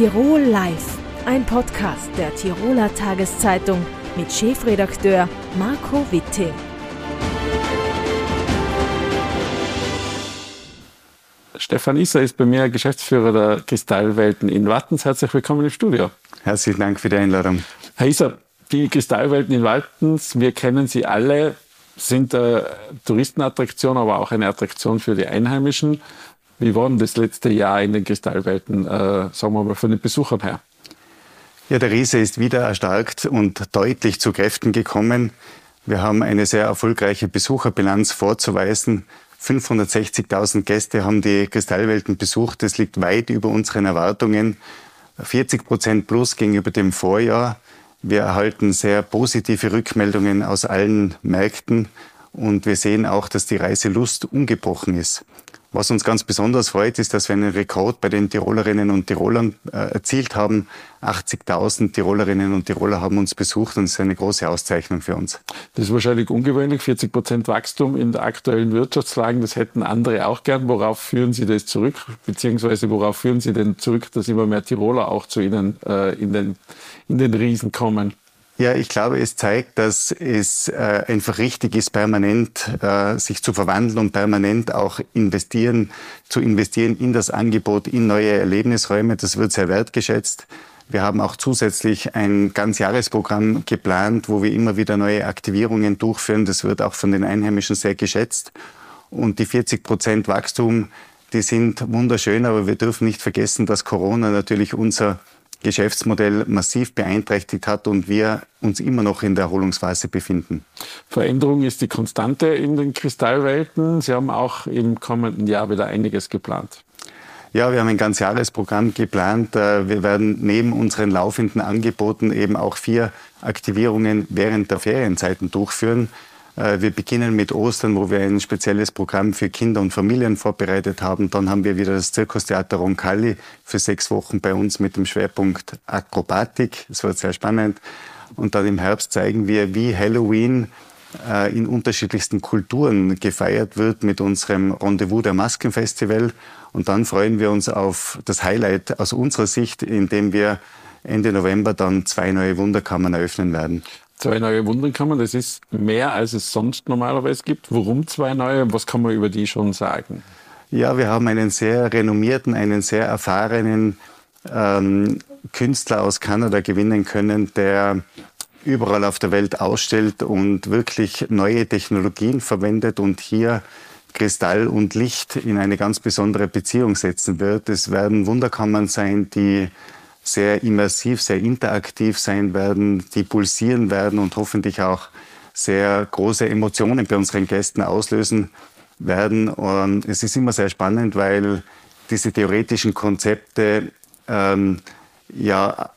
Tirol Live, ein Podcast der Tiroler Tageszeitung mit Chefredakteur Marco Witting. Stefan Isser ist bei mir Geschäftsführer der Kristallwelten in Wattens. Herzlich willkommen im Studio. Herzlichen Dank für die Einladung. Herr Isser, die Kristallwelten in Wattens, wir kennen sie alle, sind eine Touristenattraktion, aber auch eine Attraktion für die Einheimischen. Wie war denn das letzte Jahr in den Kristallwelten, äh, sagen wir mal, von den Besuchern her? Ja, der Riese ist wieder erstarkt und deutlich zu Kräften gekommen. Wir haben eine sehr erfolgreiche Besucherbilanz vorzuweisen. 560.000 Gäste haben die Kristallwelten besucht. Das liegt weit über unseren Erwartungen. 40 Prozent plus gegenüber dem Vorjahr. Wir erhalten sehr positive Rückmeldungen aus allen Märkten und wir sehen auch, dass die Reiselust ungebrochen ist. Was uns ganz besonders freut, ist, dass wir einen Rekord bei den Tirolerinnen und Tirolern äh, erzielt haben. 80.000 Tirolerinnen und Tiroler haben uns besucht und es ist eine große Auszeichnung für uns. Das ist wahrscheinlich ungewöhnlich, 40 Prozent Wachstum in der aktuellen Wirtschaftslage. Das hätten andere auch gern. Worauf führen Sie das zurück? Beziehungsweise worauf führen Sie denn zurück, dass immer mehr Tiroler auch zu Ihnen äh, in, den, in den Riesen kommen? Ja, ich glaube, es zeigt, dass es äh, einfach richtig ist, permanent äh, sich zu verwandeln und permanent auch investieren, zu investieren in das Angebot, in neue Erlebnisräume. Das wird sehr wertgeschätzt. Wir haben auch zusätzlich ein Ganzjahresprogramm geplant, wo wir immer wieder neue Aktivierungen durchführen. Das wird auch von den Einheimischen sehr geschätzt. Und die 40 Prozent Wachstum, die sind wunderschön, aber wir dürfen nicht vergessen, dass Corona natürlich unser Geschäftsmodell massiv beeinträchtigt hat und wir uns immer noch in der Erholungsphase befinden. Veränderung ist die Konstante in den Kristallwelten. Sie haben auch im kommenden Jahr wieder einiges geplant. Ja, wir haben ein Ganzjahresprogramm geplant. Äh, wir werden neben unseren laufenden Angeboten eben auch vier Aktivierungen während der Ferienzeiten durchführen. Äh, wir beginnen mit Ostern, wo wir ein spezielles Programm für Kinder und Familien vorbereitet haben. Dann haben wir wieder das Zirkustheater Roncalli für sechs Wochen bei uns mit dem Schwerpunkt Akrobatik. Das wird sehr spannend. Und dann im Herbst zeigen wir, wie Halloween äh, in unterschiedlichsten Kulturen gefeiert wird mit unserem Rendezvous der Maskenfestival. Und dann freuen wir uns auf das Highlight aus unserer Sicht, indem wir Ende November dann zwei neue Wunderkammern eröffnen werden. Zwei neue Wunderkammern, das ist mehr, als es sonst normalerweise gibt. Warum zwei neue? Was kann man über die schon sagen? Ja, wir haben einen sehr renommierten, einen sehr erfahrenen ähm, Künstler aus Kanada gewinnen können, der überall auf der Welt ausstellt und wirklich neue Technologien verwendet und hier Kristall und Licht in eine ganz besondere Beziehung setzen wird. Es werden Wunderkammern sein, die sehr immersiv, sehr interaktiv sein werden, die pulsieren werden und hoffentlich auch sehr große Emotionen bei unseren Gästen auslösen werden. Und es ist immer sehr spannend, weil diese theoretischen Konzepte ähm, ja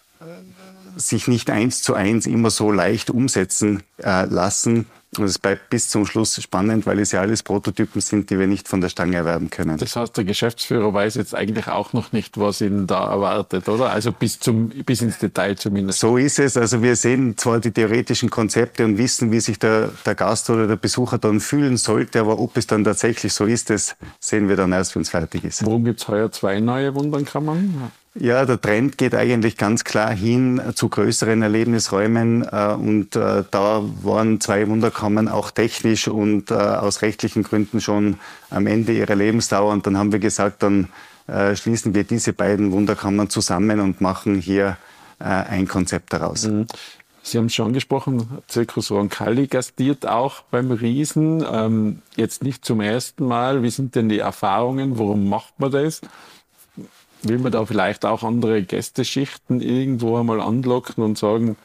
sich nicht eins zu eins immer so leicht umsetzen äh, lassen. Und es bleibt bis zum Schluss spannend, weil es ja alles Prototypen sind, die wir nicht von der Stange erwerben können. Das heißt, der Geschäftsführer weiß jetzt eigentlich auch noch nicht, was ihn da erwartet, oder? Also bis, zum, bis ins Detail zumindest. So ist es. Also wir sehen zwar die theoretischen Konzepte und wissen, wie sich der, der Gast oder der Besucher dann fühlen sollte, aber ob es dann tatsächlich so ist, das sehen wir dann erst, wenn es fertig ist. Warum gibt es heuer zwei neue Wundernkammern? Ja, der Trend geht eigentlich ganz klar hin zu größeren Erlebnisräumen äh, und äh, da waren zwei Wunderkammern auch technisch und äh, aus rechtlichen Gründen schon am Ende ihrer Lebensdauer und dann haben wir gesagt, dann schließen wir diese beiden Wunderkammern zusammen und machen hier ein Konzept daraus. Mhm. Sie haben es schon angesprochen, Zirkus Roncalli gastiert auch beim Riesen. Ähm, jetzt nicht zum ersten Mal. Wie sind denn die Erfahrungen? Warum macht man das? Will man da vielleicht auch andere Gästeschichten irgendwo einmal anlocken und sagen,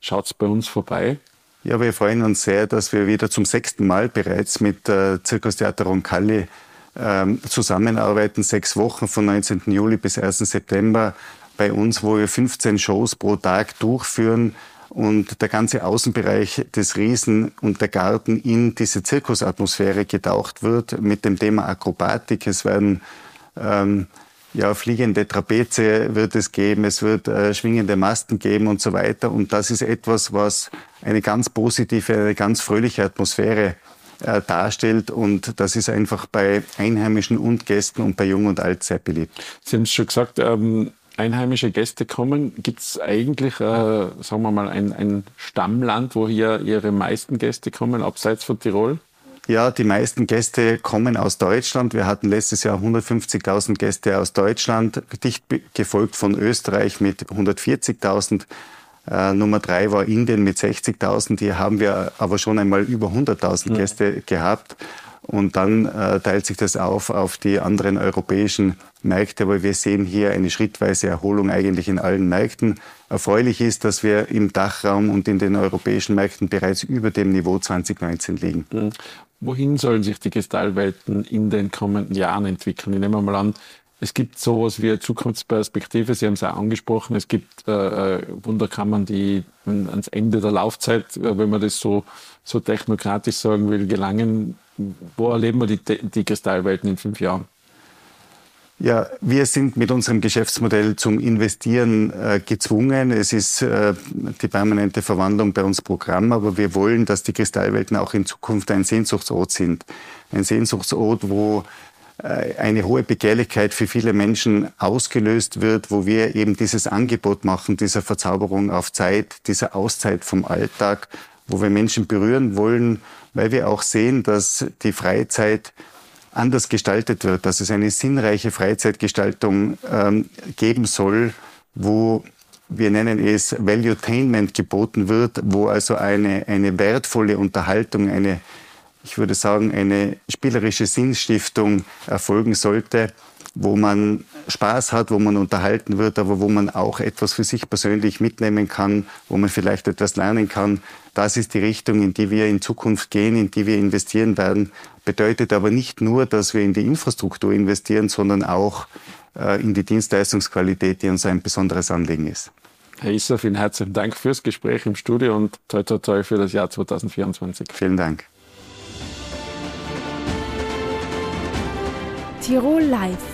schaut's bei uns vorbei? Ja, wir freuen uns sehr, dass wir wieder zum sechsten Mal bereits mit äh, Zirkustheater Roncalli ähm, zusammenarbeiten. Sechs Wochen von 19. Juli bis 1. September bei uns, wo wir 15 Shows pro Tag durchführen und der ganze Außenbereich des Riesen und der Garten in diese Zirkusatmosphäre getaucht wird mit dem Thema Akrobatik. Es werden ähm, ja, fliegende Trapeze wird es geben, es wird äh, schwingende Masten geben und so weiter. Und das ist etwas, was eine ganz positive, eine ganz fröhliche Atmosphäre äh, darstellt. Und das ist einfach bei Einheimischen und Gästen und bei Jung und Alt sehr beliebt. Sie haben es schon gesagt, ähm, einheimische Gäste kommen, gibt es eigentlich, äh, sagen wir mal, ein, ein Stammland, wo hier Ihre meisten Gäste kommen, abseits von Tirol? Ja, die meisten Gäste kommen aus Deutschland. Wir hatten letztes Jahr 150.000 Gäste aus Deutschland, dicht gefolgt von Österreich mit 140.000. Äh, Nummer drei war Indien mit 60.000. Hier haben wir aber schon einmal über 100.000 ja. Gäste gehabt. Und dann äh, teilt sich das auf auf die anderen europäischen Märkte, aber wir sehen hier eine schrittweise Erholung eigentlich in allen Märkten. Erfreulich ist, dass wir im Dachraum und in den europäischen Märkten bereits über dem Niveau 2019 liegen. Mhm. Wohin sollen sich die Kristallwelten in den kommenden Jahren entwickeln? Ich nehme mal an, es gibt sowas wie eine Zukunftsperspektive. Sie haben es auch angesprochen. Es gibt äh, äh Wunderkammern, die ans Ende der Laufzeit, äh, wenn man das so, so technokratisch sagen will, gelangen. Wo erleben wir die, die Kristallwelten in fünf Jahren? Ja, wir sind mit unserem Geschäftsmodell zum Investieren äh, gezwungen. Es ist äh, die permanente Verwandlung bei uns Programm, aber wir wollen, dass die Kristallwelten auch in Zukunft ein Sehnsuchtsort sind. Ein Sehnsuchtsort, wo äh, eine hohe Begehrlichkeit für viele Menschen ausgelöst wird, wo wir eben dieses Angebot machen, dieser Verzauberung auf Zeit, dieser Auszeit vom Alltag, wo wir Menschen berühren wollen, weil wir auch sehen, dass die Freizeit anders gestaltet wird, dass es eine sinnreiche Freizeitgestaltung ähm, geben soll, wo wir nennen es Valuetainment geboten wird, wo also eine, eine wertvolle Unterhaltung, eine, ich würde sagen, eine spielerische Sinnstiftung erfolgen sollte, wo man Spaß hat, wo man unterhalten wird, aber wo man auch etwas für sich persönlich mitnehmen kann, wo man vielleicht etwas lernen kann. Das ist die Richtung, in die wir in Zukunft gehen, in die wir investieren werden. Bedeutet aber nicht nur, dass wir in die Infrastruktur investieren, sondern auch äh, in die Dienstleistungsqualität, die uns ein besonderes Anliegen ist. Herr Isser, vielen herzlichen Dank fürs Gespräch im Studio und toi toi toi für das Jahr 2024. Vielen Dank. Tirol Live